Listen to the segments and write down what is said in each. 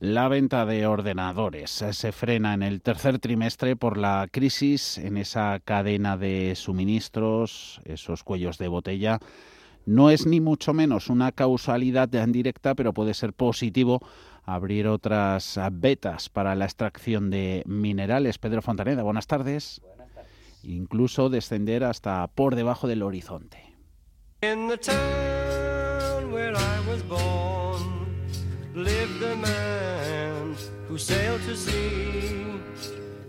La venta de ordenadores se frena en el tercer trimestre por la crisis en esa cadena de suministros, esos cuellos de botella. No es ni mucho menos una causalidad directa, pero puede ser positivo abrir otras vetas para la extracción de minerales. Pedro Fontaneda, buenas tardes. Buenas tardes. Incluso descender hasta por debajo del horizonte. Who sailed to sea,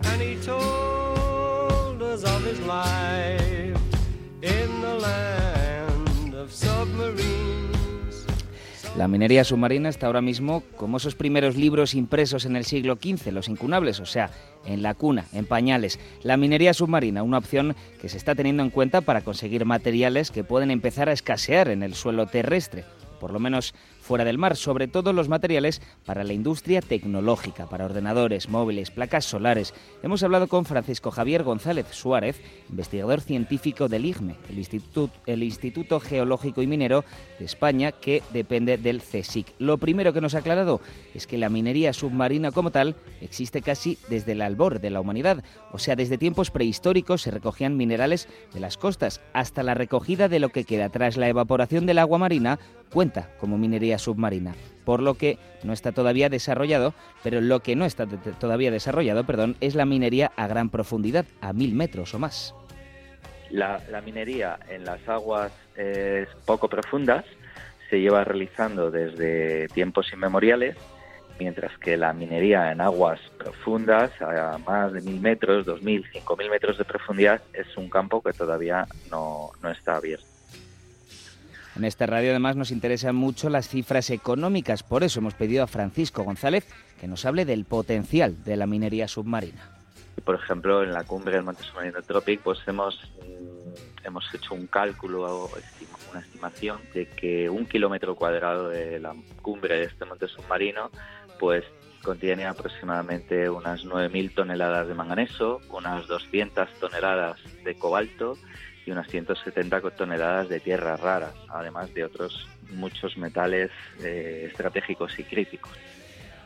and he told us of his life in the land of submarines. La minería submarina está ahora mismo como esos primeros libros impresos en el siglo XV, los incunables, o sea, en la cuna, en pañales. La minería submarina, una opción que se está teniendo en cuenta para conseguir materiales que pueden empezar a escasear en el suelo terrestre, por lo menos fuera del mar, sobre todo los materiales para la industria tecnológica, para ordenadores, móviles, placas solares. Hemos hablado con Francisco Javier González Suárez, investigador científico del IGME, el Instituto, el Instituto Geológico y Minero de España, que depende del CSIC. Lo primero que nos ha aclarado es que la minería submarina como tal existe casi desde el albor de la humanidad, o sea, desde tiempos prehistóricos se recogían minerales de las costas hasta la recogida de lo que queda tras la evaporación del agua marina cuenta como minería submarina, por lo que no está todavía desarrollado, pero lo que no está todavía desarrollado, perdón, es la minería a gran profundidad, a mil metros o más. La, minería en las aguas poco profundas se lleva realizando desde tiempos inmemoriales, mientras que la minería en aguas profundas, a más de mil metros, dos mil, cinco mil metros de profundidad, es un campo que todavía no está abierto. En esta radio además nos interesan mucho las cifras económicas, por eso hemos pedido a Francisco González que nos hable del potencial de la minería submarina. Por ejemplo, en la cumbre del Monte Submarino Tropic, pues hemos, mm, hemos hecho un cálculo, una estimación de que un kilómetro cuadrado de la cumbre de este monte submarino, pues contiene aproximadamente unas 9.000 toneladas de manganeso, unas 200 toneladas de cobalto y unas 170 toneladas de tierras raras, además de otros muchos metales eh, estratégicos y críticos.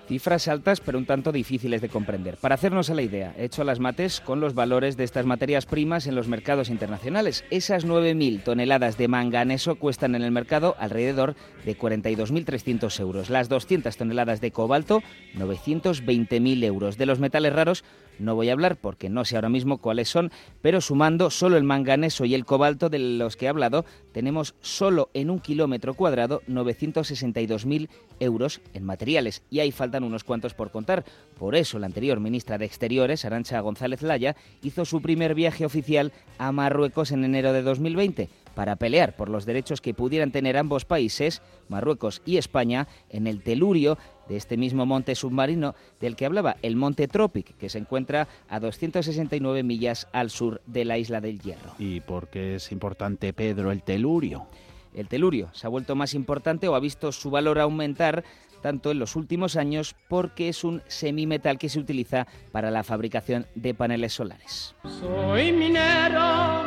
Cifras altas pero un tanto difíciles de comprender. Para hacernos a la idea, he hecho las mates con los valores de estas materias primas en los mercados internacionales. Esas 9.000 toneladas de manganeso cuestan en el mercado alrededor de 42.300 euros. Las 200 toneladas de cobalto, 920.000 euros. De los metales raros, no voy a hablar porque no sé ahora mismo cuáles son, pero sumando solo el manganeso y el cobalto de los que he hablado, tenemos solo en un kilómetro cuadrado 962.000 euros en materiales y ahí faltan unos cuantos por contar. Por eso la anterior ministra de Exteriores, Arancha González Laya, hizo su primer viaje oficial a Marruecos en enero de 2020 para pelear por los derechos que pudieran tener ambos países, Marruecos y España, en el telurio de este mismo monte submarino del que hablaba, el monte Tropic, que se encuentra a 269 millas al sur de la isla del Hierro. ¿Y por qué es importante, Pedro, el telurio? El telurio se ha vuelto más importante o ha visto su valor aumentar tanto en los últimos años porque es un semimetal que se utiliza para la fabricación de paneles solares. Soy minero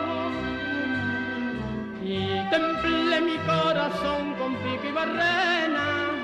y temple mi corazón con pico y barrena.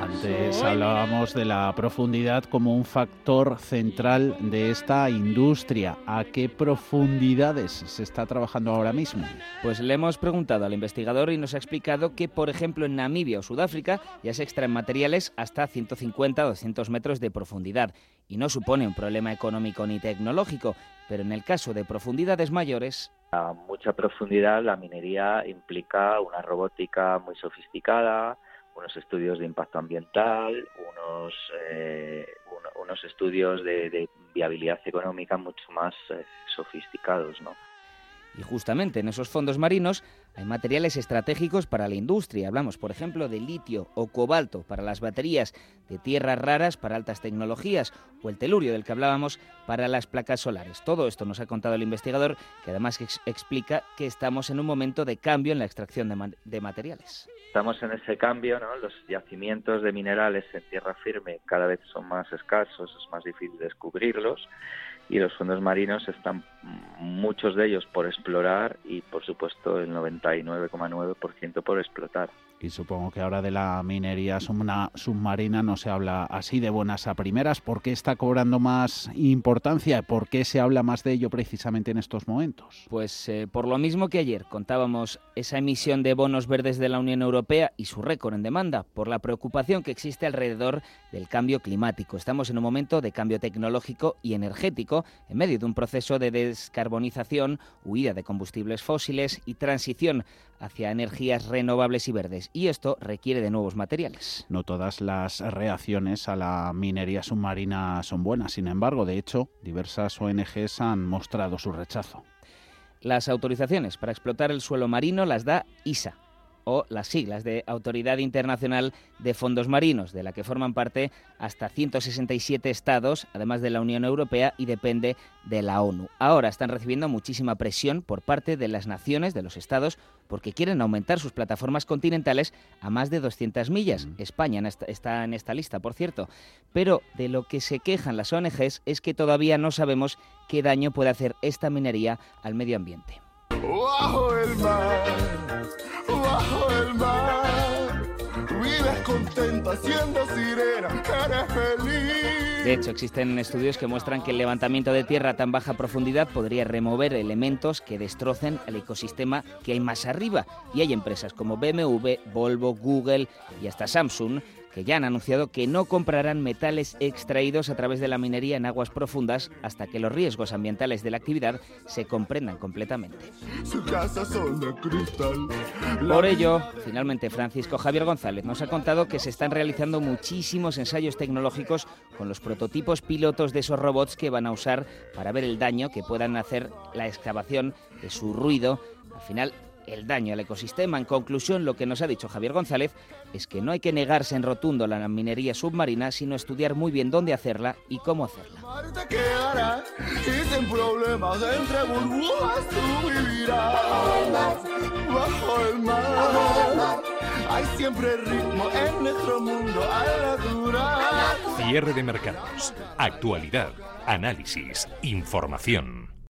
Antes hablábamos de la profundidad como un factor central de esta industria. ¿A qué profundidades se está trabajando ahora mismo? Pues le hemos preguntado al investigador y nos ha explicado que, por ejemplo, en Namibia o Sudáfrica ya se extraen materiales hasta 150 o 200 metros de profundidad y no supone un problema económico ni tecnológico, pero en el caso de profundidades mayores a mucha profundidad la minería implica una robótica muy sofisticada, unos estudios de impacto ambiental, unos, eh, unos estudios de, viabilidad económica mucho más eh, sofisticados, ¿no? Y justamente en esos fondos marinos hay materiales estratégicos para la industria. Hablamos, por ejemplo, de litio o cobalto para las baterías, de tierras raras para altas tecnologías o el telurio del que hablábamos para las placas solares. Todo esto nos ha contado el investigador, que además explica que estamos en un momento de cambio en la extracción de, de materiales. Estamos en ese cambio, ¿no? Los yacimientos de minerales en tierra firme cada vez son más escasos, es más difícil descubrirlos y los fondos marinos están muchos de ellos por explorar y por supuesto el 99,9% por explotar. Y supongo que ahora de la minería submarina no se habla así de buenas a primeras. ¿Por qué está cobrando más importancia? ¿Por qué se habla más de ello precisamente en estos momentos? Pues eh, por lo mismo que ayer contábamos esa emisión de bonos verdes de la Unión Europea y su récord en demanda, por la preocupación que existe alrededor del cambio climático. Estamos en un momento de cambio tecnológico y energético, en medio de un proceso de descarbonización, huida de combustibles fósiles y transición hacia energías renovables y verdes y esto requiere de nuevos materiales. No todas las reacciones a la minería submarina son buenas, sin embargo, de hecho, diversas ONGs han mostrado su rechazo. Las autorizaciones para explotar el suelo marino las da ISA, o las siglas de Autoridad Internacional de Fondos Marinos, de la que forman parte hasta 167 estados, además de la Unión Europea, y depende de la ONU. Ahora están recibiendo muchísima presión por parte de las naciones, de los estados, porque quieren aumentar sus plataformas continentales a más de 200 millas. España está en esta lista, por cierto. Pero de lo que se quejan las ONGs es que todavía no sabemos qué daño puede hacer esta minería al medio ambiente. el mar mar. Contenta sirena. De hecho, existen estudios que muestran que el levantamiento de tierra a tan baja profundidad podría remover elementos que destrocen el ecosistema que hay más arriba. Y hay empresas como BMW, Volvo, Google y hasta Samsung que ya han anunciado que no comprarán metales extraídos a través de la minería en aguas profundas hasta que los riesgos ambientales de la actividad se comprendan completamente. Por ello, finalmente Francisco Javier González nos ha contado que se están realizando muchísimos ensayos tecnológicos con los prototipos pilotos de esos robots que van a usar para ver el daño que puedan hacer la excavación de su ruido. Al final, el daño al ecosistema. En conclusión, lo que nos ha dicho Javier González es que no hay que negarse en rotundo la minería submarina, sino estudiar muy bien dónde hacerla y cómo hacerla. Hay siempre ritmo en nuestro mundo Cierre de mercados, actualidad, análisis, información.